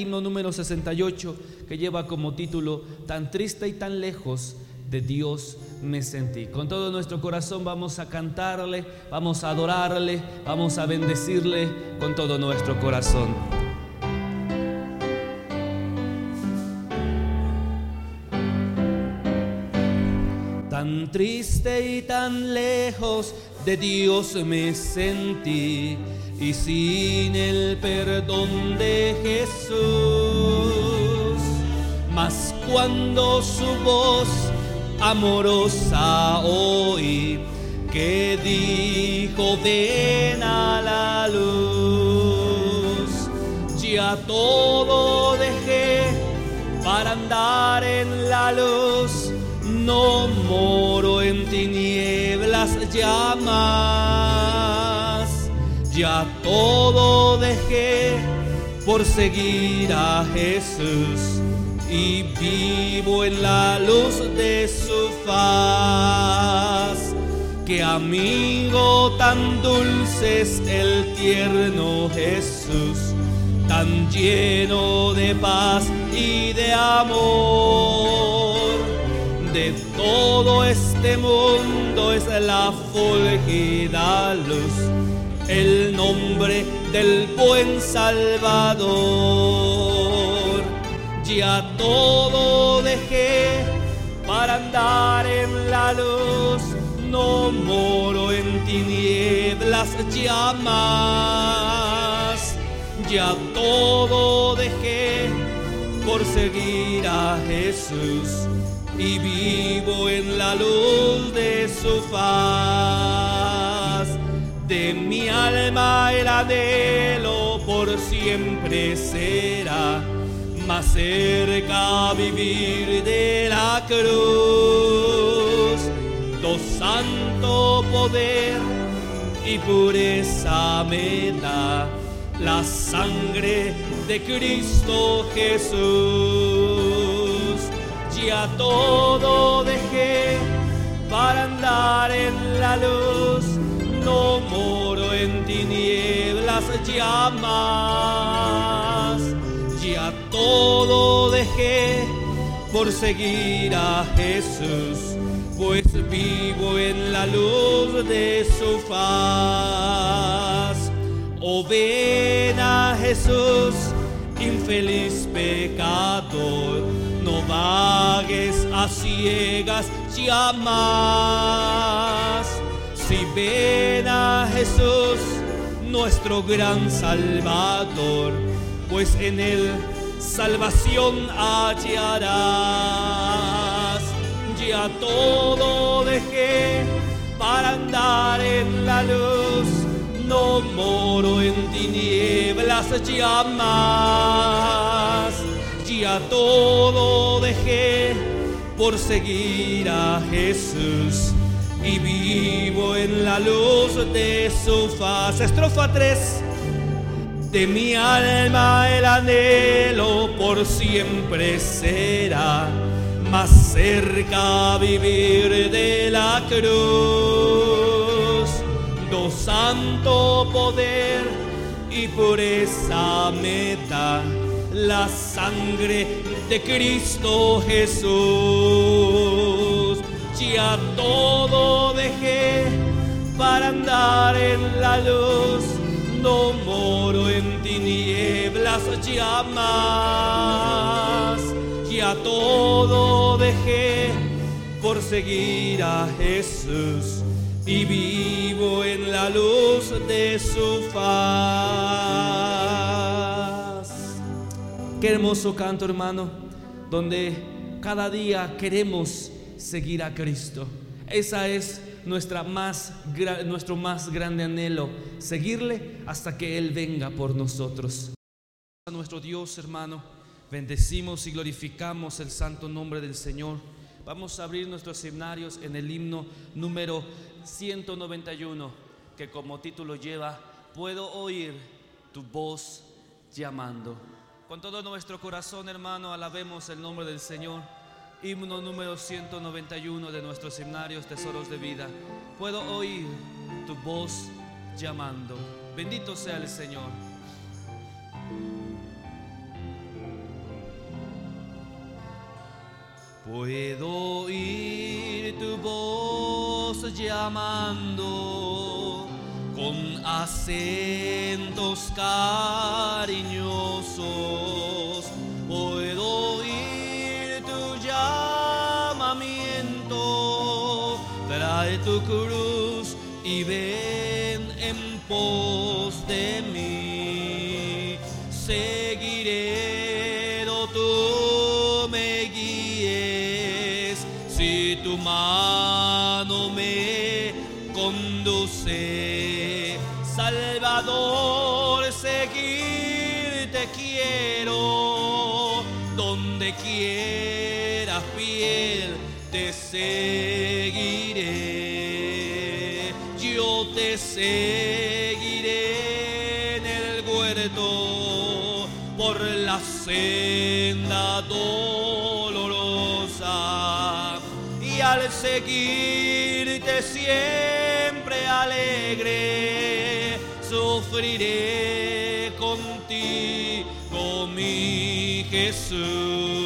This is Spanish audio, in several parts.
himno número 68 que lleva como título Tan triste y tan lejos de Dios me sentí. Con todo nuestro corazón vamos a cantarle, vamos a adorarle, vamos a bendecirle con todo nuestro corazón. Tan triste y tan lejos de Dios me sentí y sin el perdón de Jesús. Mas cuando su voz amorosa oí, que dijo ven a la luz, ya todo dejé para andar en la luz, no moro en tinieblas llamas ya todo dejé por seguir a Jesús y vivo en la luz de su faz. Qué amigo tan dulce es el tierno Jesús, tan lleno de paz y de amor. De todo este mundo es la fulgida luz el nombre del buen Salvador. Ya todo dejé para andar en la luz, no moro en tinieblas ya más. Ya todo dejé por seguir a Jesús y vivo en la luz de su faz de mi alma el anhelo por siempre será más cerca vivir de la cruz. Do santo poder y pureza me da la sangre de Cristo Jesús. Ya todo dejé para andar en la luz más. Ya todo dejé por seguir a Jesús, pues vivo en la luz de su faz. Oh ven a Jesús, infeliz pecador, no vagues a ciegas ya más si ven a Jesús, nuestro gran Salvador, pues en él salvación hallarás. Ya todo dejé para andar en la luz, no moro en tinieblas ya más. Ya todo dejé por seguir a Jesús y vivo en la luz de su faz. Estrofa 3. De mi alma el anhelo por siempre será más cerca vivir de la cruz. Do santo poder y pureza me da la sangre de Cristo Jesús ya todo dejé para andar en la luz, no moro en tinieblas ya más. Ya todo dejé por seguir a Jesús y vivo en la luz de su faz. Qué hermoso canto, hermano, donde cada día queremos seguir a Cristo. Esa es nuestra más, nuestro más grande anhelo, seguirle hasta que Él venga por nosotros. A nuestro Dios, hermano, bendecimos y glorificamos el santo nombre del Señor. Vamos a abrir nuestros seminarios en el himno número 191, que como título lleva, Puedo oír tu voz llamando. Con todo nuestro corazón, hermano, alabemos el nombre del Señor himno número 191 de nuestros himnarios Tesoros de Vida, puedo oír tu voz llamando. Bendito sea el Señor. Puedo oír tu voz llamando con acentos cariñosos cruz y ven en pos de mí. Seguiré do tú me guíes. Si tu mano me conduce, Salvador, seguirte quiero. Donde quieras, fiel, te seguiré. Seguiré en el huerto por la senda dolorosa. Y al seguirte siempre alegre sufriré contigo mi Jesús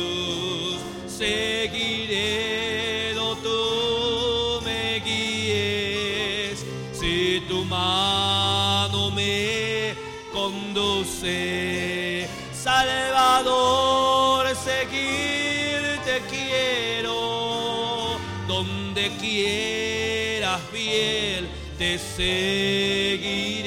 te seguiré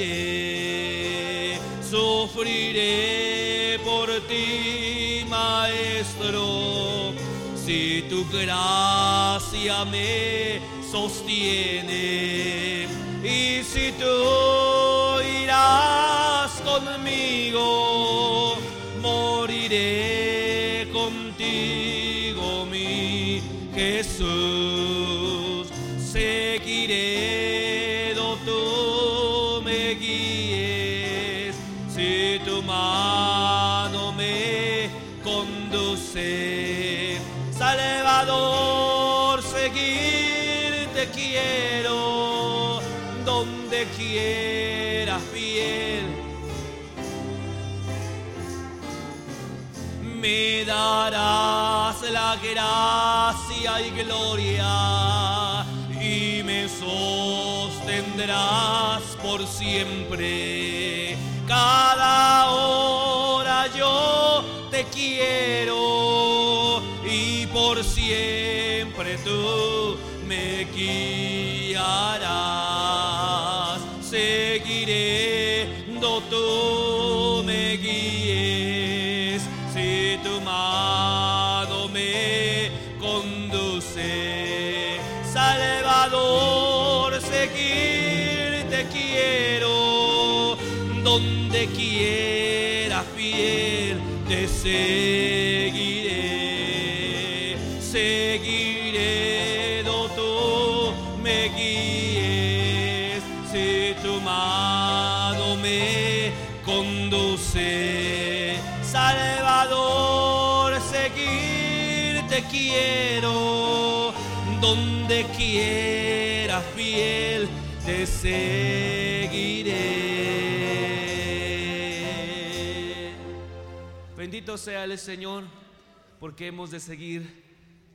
sufriré por ti maestro. Si tu gracia me sostiene y si tú irás conmigo moriré darás la gracia y gloria y me sostendrás por siempre. Cada hora yo te quiero y por siempre tú me guiarás. Seguiré do seguiré. Seguiré do tú me guíes, si tu mano me conduce. Salvador, seguirte quiero, donde quieras fiel te. Sea el Señor, porque hemos de seguir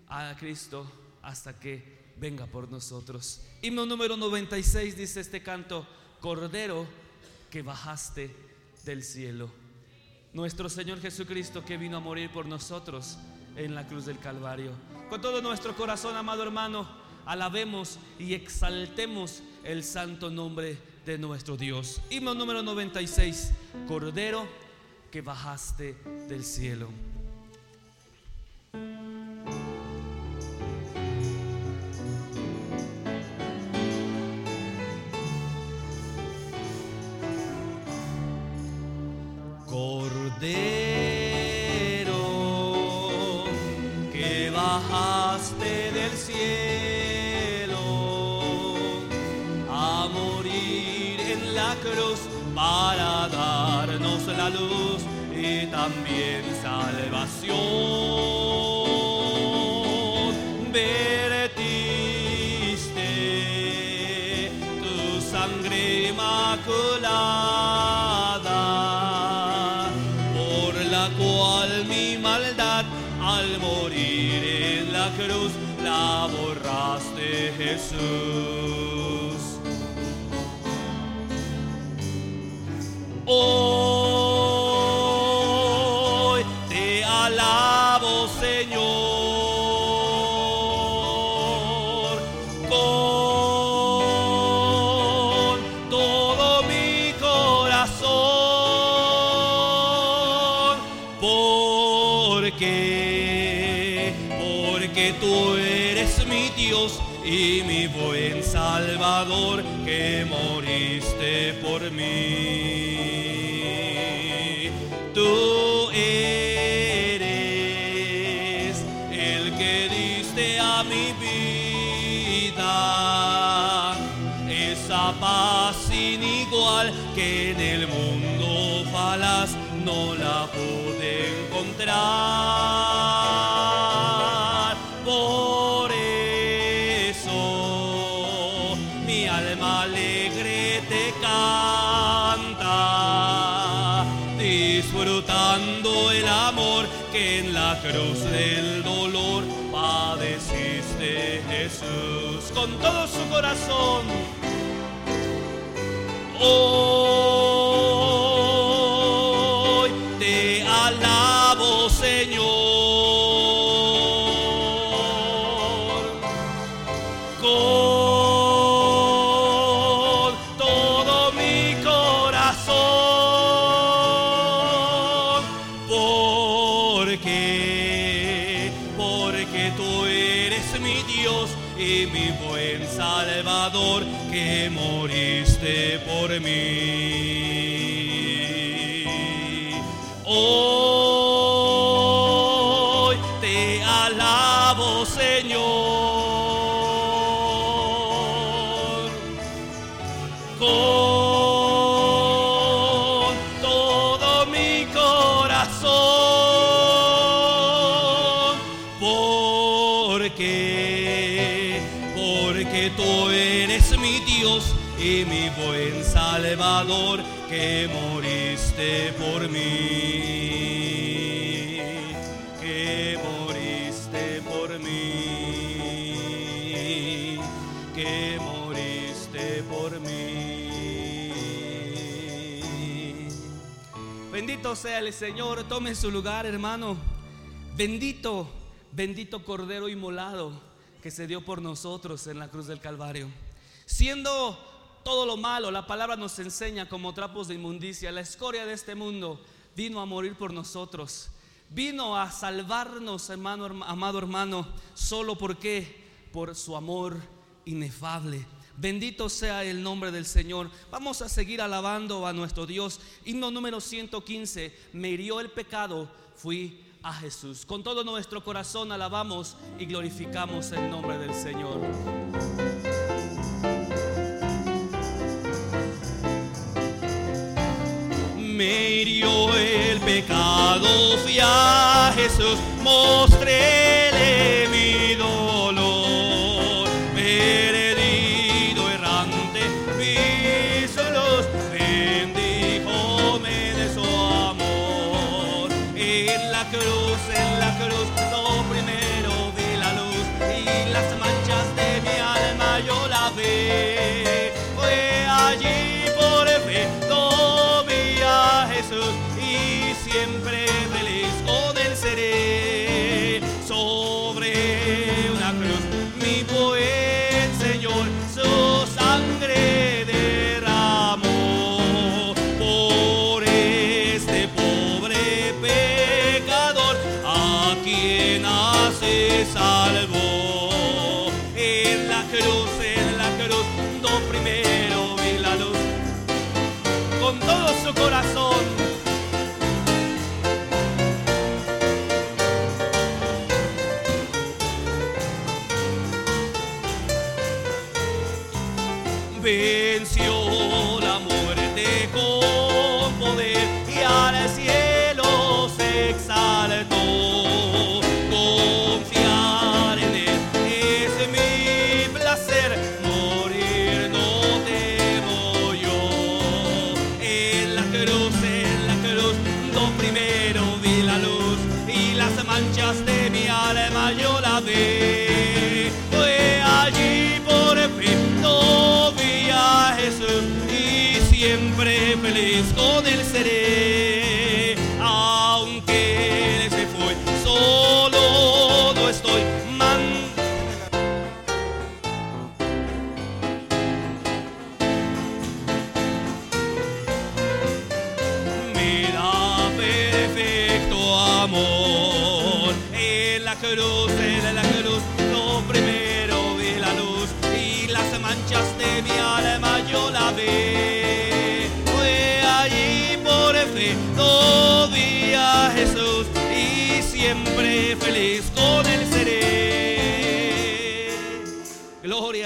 a Cristo hasta que venga por nosotros. Himno número 96 dice este canto, Cordero que bajaste del cielo. Nuestro Señor Jesucristo que vino a morir por nosotros en la cruz del Calvario. Con todo nuestro corazón, amado hermano, alabemos y exaltemos el santo nombre de nuestro Dios. Himno número 96, Cordero que bajaste del cielo. También salvación. Vertiste tu sangre inmaculada por la cual mi maldad al morir en la cruz la borraste Jesús. Hoy Jesús con todo su corazón. Hoy moriste por mí, que moriste por mí, que moriste por mí. Bendito sea el Señor, tome su lugar, hermano. Bendito, bendito Cordero inmolado que se dio por nosotros en la cruz del Calvario. Siendo todo lo malo, la palabra nos enseña como trapos de inmundicia, la escoria de este mundo vino a morir por nosotros. Vino a salvarnos, hermano, herma- amado hermano, solo porque por su amor inefable. Bendito sea el nombre del Señor. Vamos a seguir alabando a nuestro Dios. Himno número 115. Me hirió el pecado, fui a Jesús. Con todo nuestro corazón alabamos y glorificamos el nombre del Señor. Me hirió el pecado, fui a Jesús, mostréle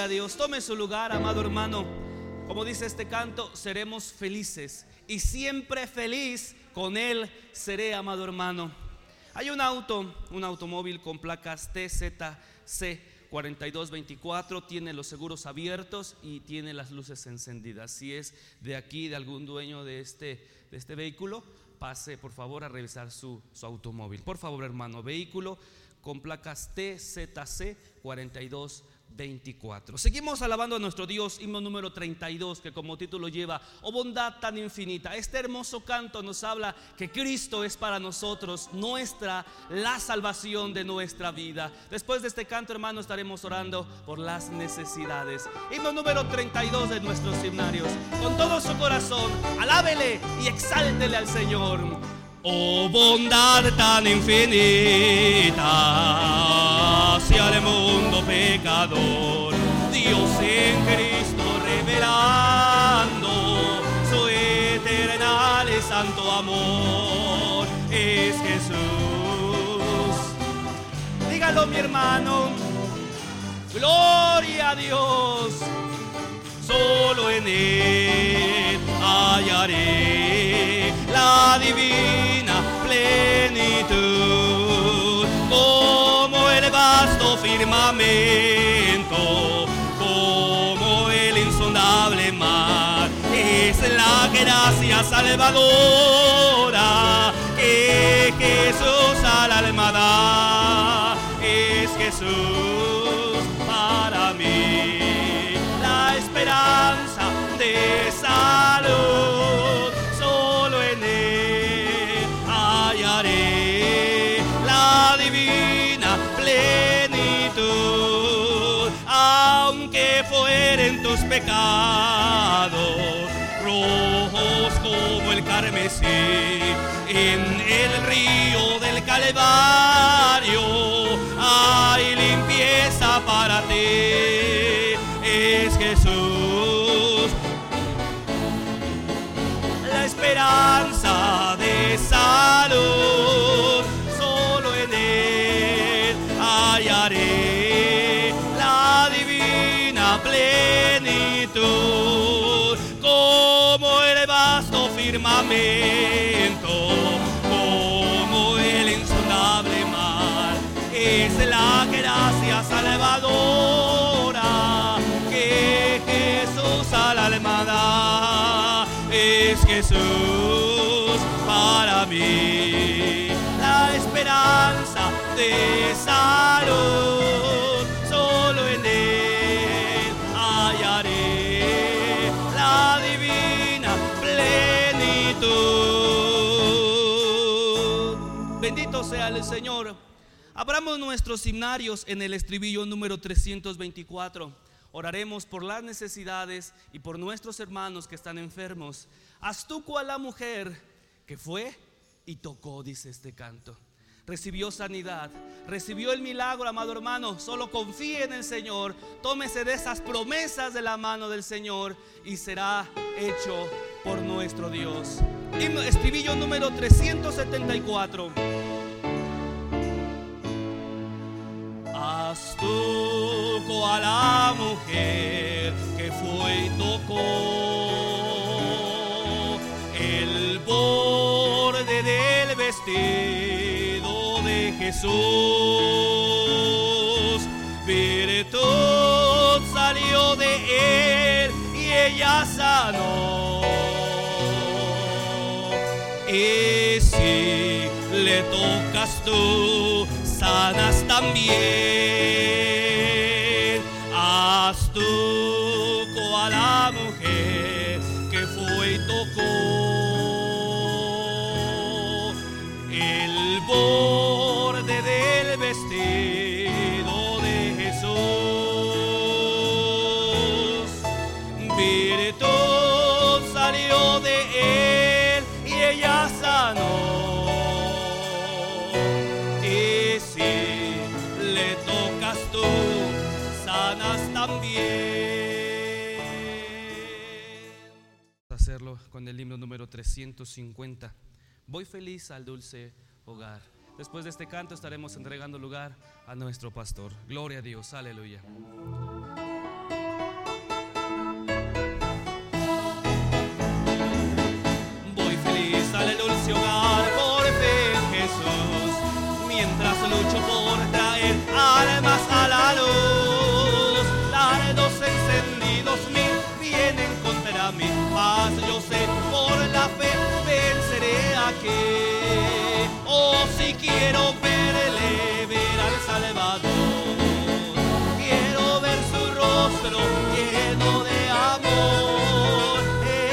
Dios, tome su lugar, amado hermano. Como dice este canto, seremos felices y siempre feliz con Él seré, amado hermano. Hay un auto, un automóvil con placas TZC 4224, tiene los seguros abiertos y tiene las luces encendidas. Si es de aquí, de algún dueño de este, de este vehículo, pase por favor a revisar su, su automóvil. Por favor, hermano, vehículo con placas TZC 4224. 24. Seguimos alabando a nuestro Dios, himno número 32, que como título lleva, oh bondad tan infinita. Este hermoso canto nos habla que Cristo es para nosotros nuestra, la salvación de nuestra vida. Después de este canto, hermano, estaremos orando por las necesidades. Himno número 32 de nuestros himnarios. Con todo su corazón, alábele y exáltele al Señor. Oh bondad tan infinita hacia el Dios en Cristo revelando su eternal y santo amor es Jesús. Dígalo mi hermano, gloria a Dios, solo en Él hallaré la divina plenitud, el firmamento, como el insondable mar, es la gracia salvadora que Jesús al alma da, es Jesús para mí la esperanza de salud. Tus pecados rojos como el carmesí, en el río del Calvario hay limpieza para ti. Es Jesús la esperanza de salud. Como el insondable mar. Es la gracia salvadora que Jesús al alma da. Es Jesús para mí la esperanza de salud. Señor. Abramos nuestros himnarios en el estribillo número 324. Oraremos por las necesidades y por nuestros hermanos que están enfermos. Haz tú cual la mujer que fue y tocó, dice este canto. Recibió sanidad, recibió el milagro, amado hermano. Solo confíe en el Señor, tómese de esas promesas de la mano del Señor y será hecho por nuestro Dios. Estribillo número 374. Haz tú a la mujer que fue y tocó el borde del vestido de Jesús. Virtud salió de él y ella sanó. Y si le tocas tú, sanas también. Haz tú a la mujer que fue y tocó el borde del vestido de Jesús. Virtud salió de él y ella sanó. Con el himno número 350. Voy feliz al dulce hogar. Después de este canto estaremos entregando lugar a nuestro pastor. Gloria a Dios, aleluya. Voy feliz al dulce hogar por fe en Jesús, mientras lucho por traer almas a la luz. Dardos encendidos mil vienen contra mí, la fe venceré aquí. Oh, si quiero verle, ver al Salvador, quiero ver su rostro lleno de amor.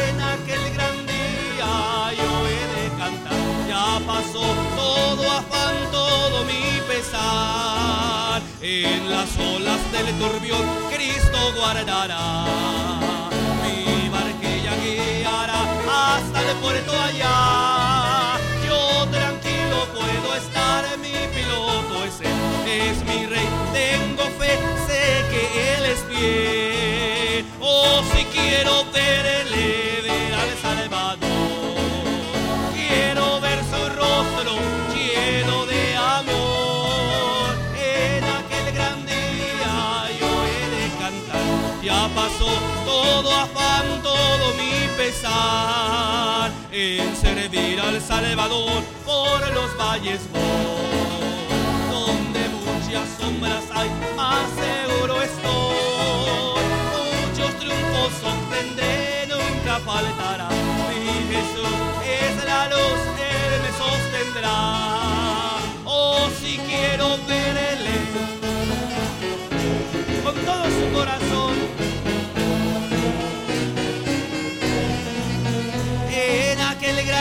En aquel gran día yo he de cantar, ya pasó todo afán, todo mi pesar. En las olas del turbión Cristo guardará. El puerto allá. Yo tranquilo puedo estar, mi piloto es él, es mi rey. Tengo fe, sé que él es fiel. Oh, si quiero verle, Ya pasó todo afán, todo mi pesar. En servir al Salvador por los valles voy. Donde muchas sombras hay, más seguro estoy. Muchos triunfos obtendré, nunca faltará. Mi Jesús es la luz, Él me sostendrá. Oh, si quiero verle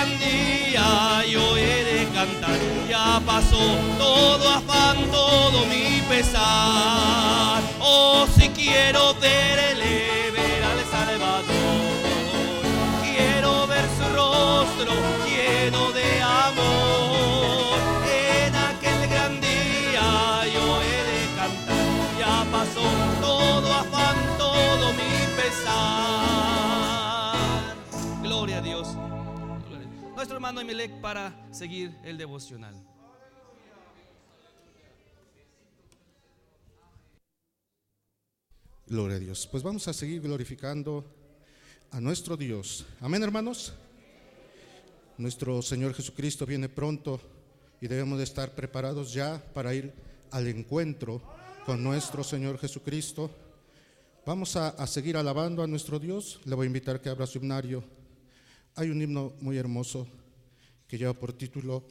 gran día yo he de cantar, ya pasó todo afán, todo mi pesar. Oh, si quiero verle, ver al Salvador, quiero ver su rostro hermano Emelec para seguir el devocional. Gloria a Dios. Pues vamos a seguir glorificando a nuestro Dios. Amén, hermanos. Nuestro Señor Jesucristo viene pronto y debemos de estar preparados ya para ir al encuentro con nuestro Señor Jesucristo. Vamos a, a seguir alabando a nuestro Dios. Le voy a invitar que abra su himnario. Hay un himno muy hermoso que lleva por título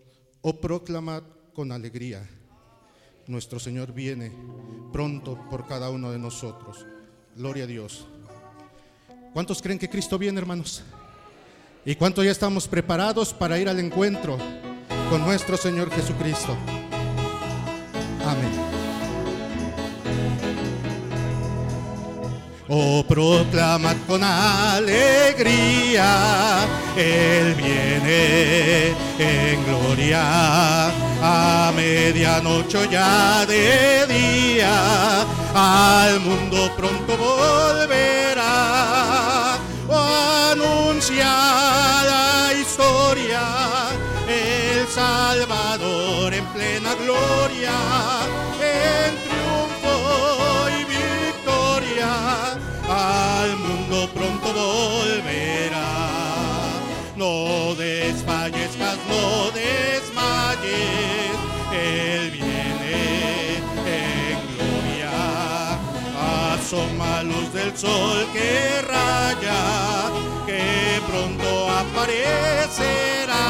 Oh proclamad con alegría. Nuestro Señor viene pronto por cada uno de nosotros. Gloria a Dios. ¿Cuántos creen que Cristo viene, hermanos? ¿Y cuántos ya estamos preparados para ir al encuentro con nuestro Señor Jesucristo? Amén. Oh, proclamad con alegría, Él viene en gloria. A medianoche ya de día, al mundo pronto volverá. Oh, anuncia la historia, el Salvador en plena gloria, No desfallezcas, no desmayes, Él viene en gloria. Asoma luz del sol que raya, que pronto aparecerá.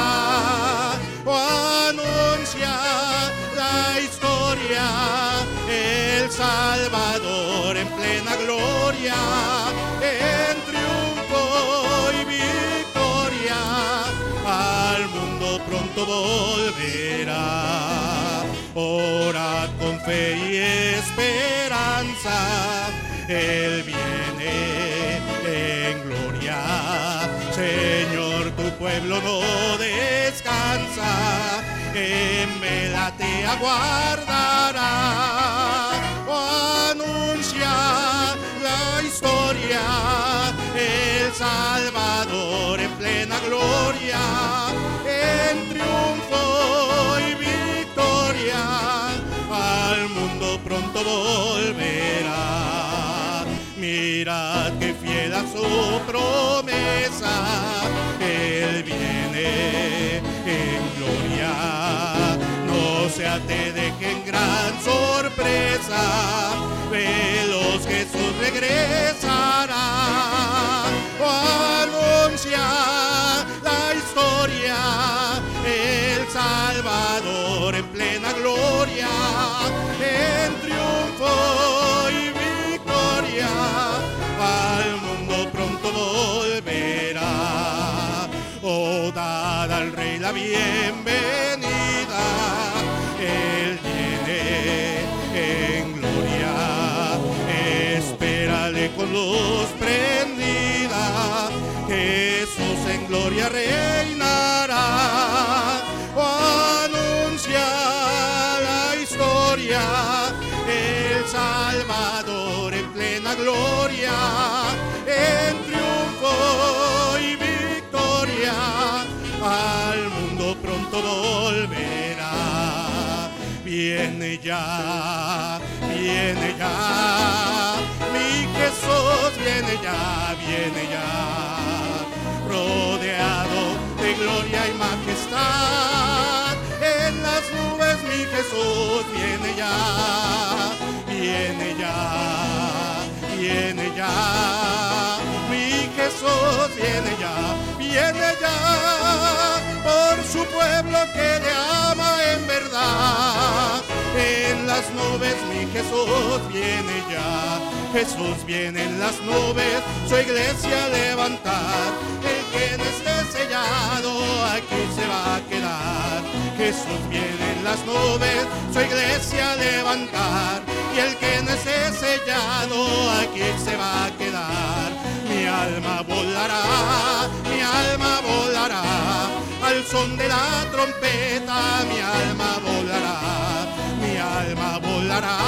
O anuncia la historia, el Salvador en plena gloria, volverá. Ora con fe y esperanza, Él viene en gloria. Señor, tu pueblo no descansa, en vela te aguardará. Anuncia la historia, el Salvador en plena gloria, volverá. Mirad que fiel a su promesa, Él viene en gloria. No sea te dejen gran sorpresa, velos bienvenida, Él viene en gloria, espérale con luz prendida, Jesús en gloria reinará. Anuncia la historia, el Salvador en plena gloria, en triunfo y victoria, al pronto volverá. Viene ya, viene ya, mi Jesús viene ya, viene ya, rodeado de gloria y majestad. En las nubes mi Jesús viene ya, viene ya, viene ya. Mi Jesús viene ya, viene ya por su pueblo que le ama en verdad. En las nubes mi Jesús viene ya, Jesús viene en las nubes, su iglesia levantar. El que no esté sellado aquí se va a quedar. Jesús viene en las nubes, su iglesia levantar. Y el que no esté sellado aquí se va a quedar. Mi alma volará, mi alma volará. Al son de la trompeta mi alma volará. Mi alma volará,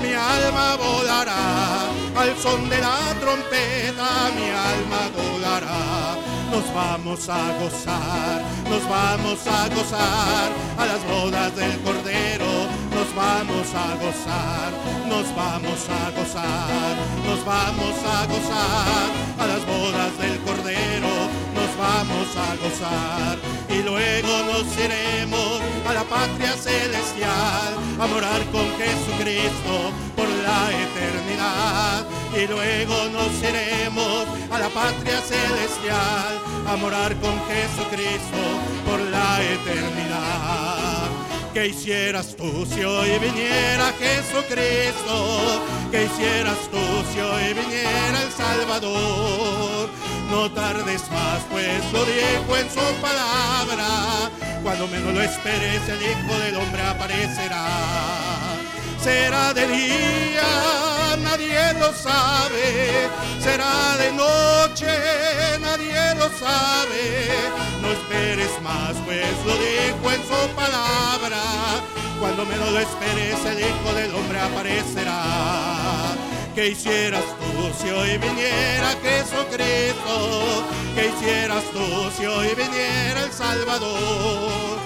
mi alma volará. Al son de la trompeta mi alma volará. Nos vamos a gozar, nos vamos a gozar a las bodas del Cordero. Nos vamos a gozar, nos vamos a gozar, nos vamos a gozar a las bodas del Cordero. Vamos a gozar y luego nos iremos a la patria celestial a morar con Jesucristo por la eternidad. Y luego nos iremos a la patria celestial a morar con Jesucristo por la eternidad. ¿Qué hicieras tú si hoy viniera Jesucristo? ¿Qué hicieras tú si hoy viniera el Salvador? No tardes más, pues lo dijo en su palabra. Cuando menos lo esperes, el Hijo del Hombre aparecerá. Será de día, nadie lo sabe. Será de noche, nadie lo sabe. No esperes más, pues lo dijo en su palabra. Cuando menos lo esperes, el Hijo del Hombre aparecerá. ¿Qué hicieras tú si hoy viniera Jesucristo? ¿Qué hicieras tú si hoy viniera el Salvador?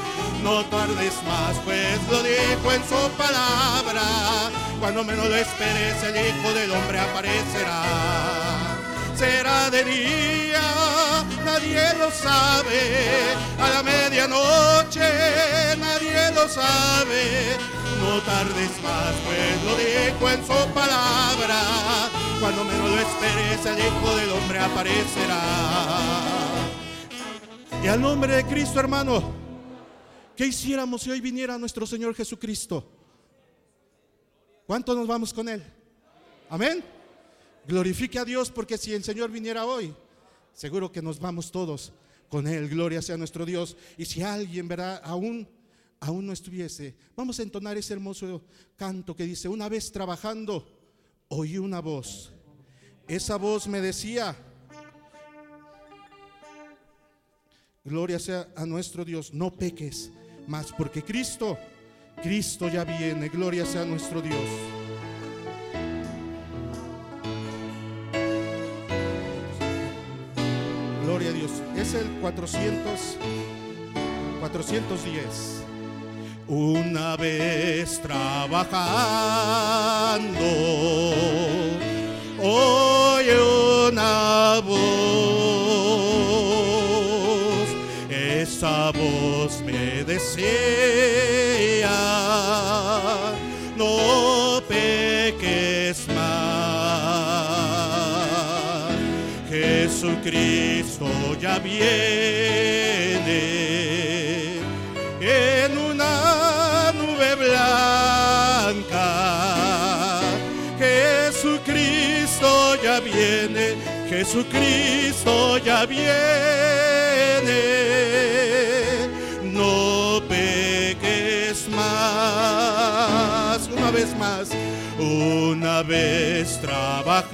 No tardes más, pues lo dijo en su palabra. Cuando menos lo esperes, el Hijo del Hombre aparecerá. Será de día, nadie lo sabe. A la medianoche, nadie lo sabe. No tardes más, pues lo dijo en su palabra. Cuando menos lo esperes, el Hijo del Hombre aparecerá. Y al nombre de Cristo, hermano, ¿qué hiciéramos si hoy viniera nuestro Señor Jesucristo? ¿Cuánto nos vamos con Él? Amén. Glorifique a Dios porque si el Señor viniera hoy, seguro que nos vamos todos con Él. Gloria sea nuestro Dios. Y si alguien, verá, aún, aún no estuviese, vamos a entonar ese hermoso canto que dice, una vez trabajando, oí una voz. Esa voz me decía, gloria sea a nuestro Dios, no peques más, porque Cristo, Cristo ya viene, gloria sea a nuestro Dios. es el 400, 410. Una vez trabajando, oye una voz, esa voz me decía, no peques más, Jesucristo ya viene Jesucristo ya viene. No peques más, una vez más, una vez trabajando.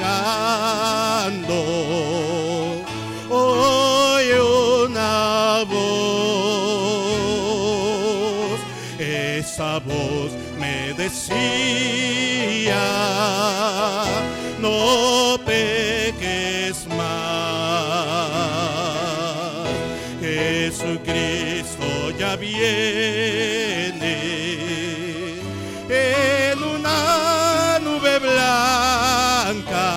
Hoy una voz, esa voz me decía, no peques más, Jesucristo ya viene en una nube blanca.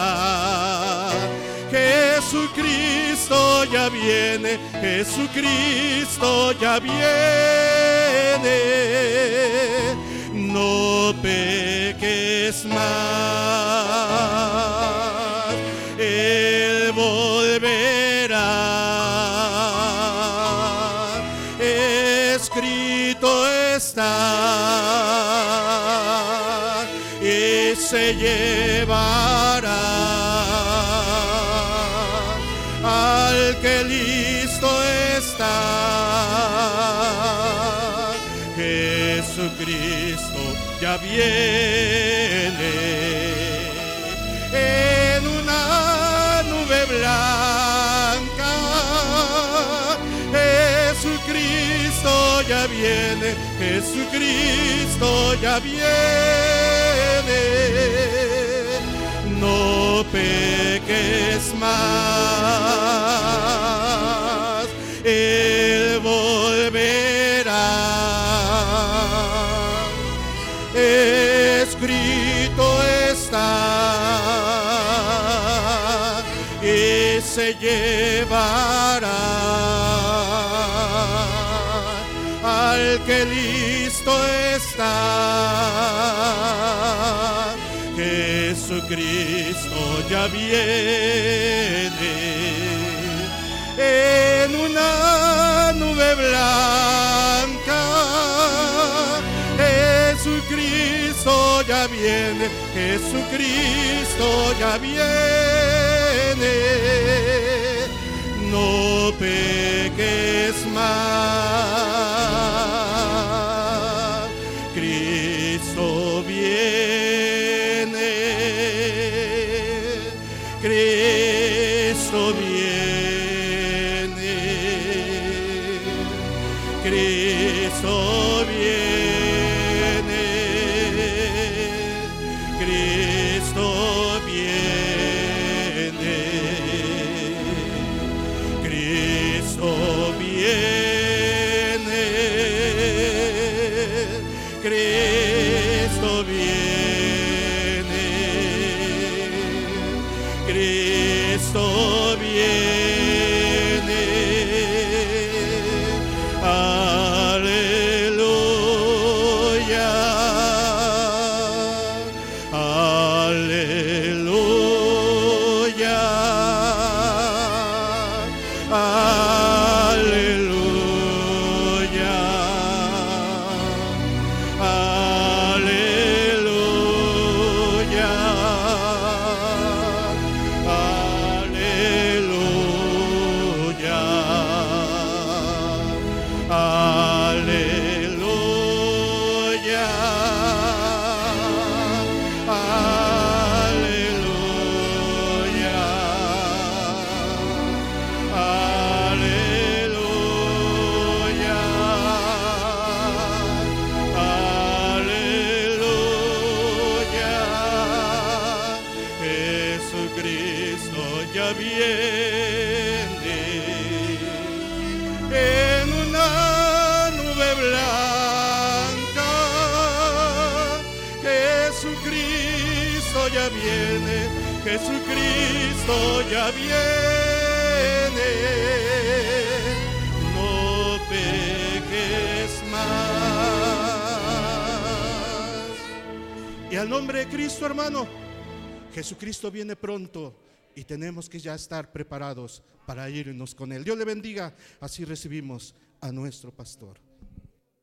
Jesucristo ya viene, Jesucristo ya viene. No peques más, Jesucristo ya viene en una nube blanca. Jesucristo ya viene, Jesucristo ya viene. No peques más, se llevará al que listo está. Jesucristo ya viene en una nube blanca. Jesucristo ya viene, Jesucristo ya No peques más, Jesucristo viene pronto y tenemos que ya estar preparados para irnos con Él. Dios le bendiga. Así recibimos a nuestro pastor.